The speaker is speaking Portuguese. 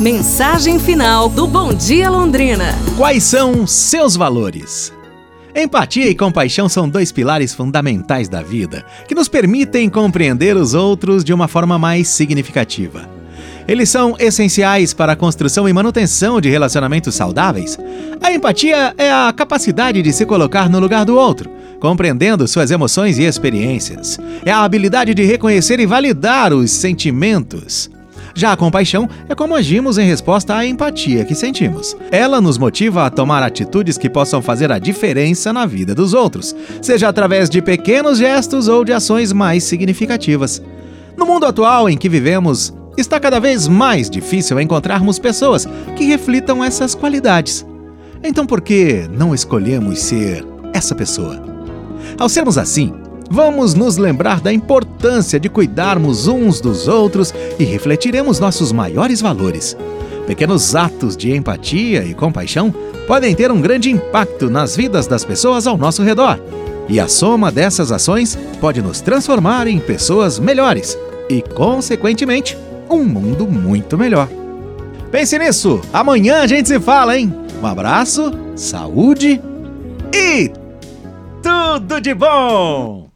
Mensagem final do Bom Dia Londrina. Quais são seus valores? Empatia e compaixão são dois pilares fundamentais da vida que nos permitem compreender os outros de uma forma mais significativa. Eles são essenciais para a construção e manutenção de relacionamentos saudáveis. A empatia é a capacidade de se colocar no lugar do outro, compreendendo suas emoções e experiências. É a habilidade de reconhecer e validar os sentimentos. Já a compaixão é como agimos em resposta à empatia que sentimos. Ela nos motiva a tomar atitudes que possam fazer a diferença na vida dos outros, seja através de pequenos gestos ou de ações mais significativas. No mundo atual em que vivemos, está cada vez mais difícil encontrarmos pessoas que reflitam essas qualidades. Então por que não escolhemos ser essa pessoa? Ao sermos assim, vamos nos lembrar da importância de cuidarmos uns dos outros e refletiremos nossos maiores valores. Pequenos atos de empatia e compaixão podem ter um grande impacto nas vidas das pessoas ao nosso redor. E a soma dessas ações pode nos transformar em pessoas melhores e, consequentemente, um mundo muito melhor. Pense nisso! Amanhã a gente se fala, hein? Um abraço, saúde e tudo de bom!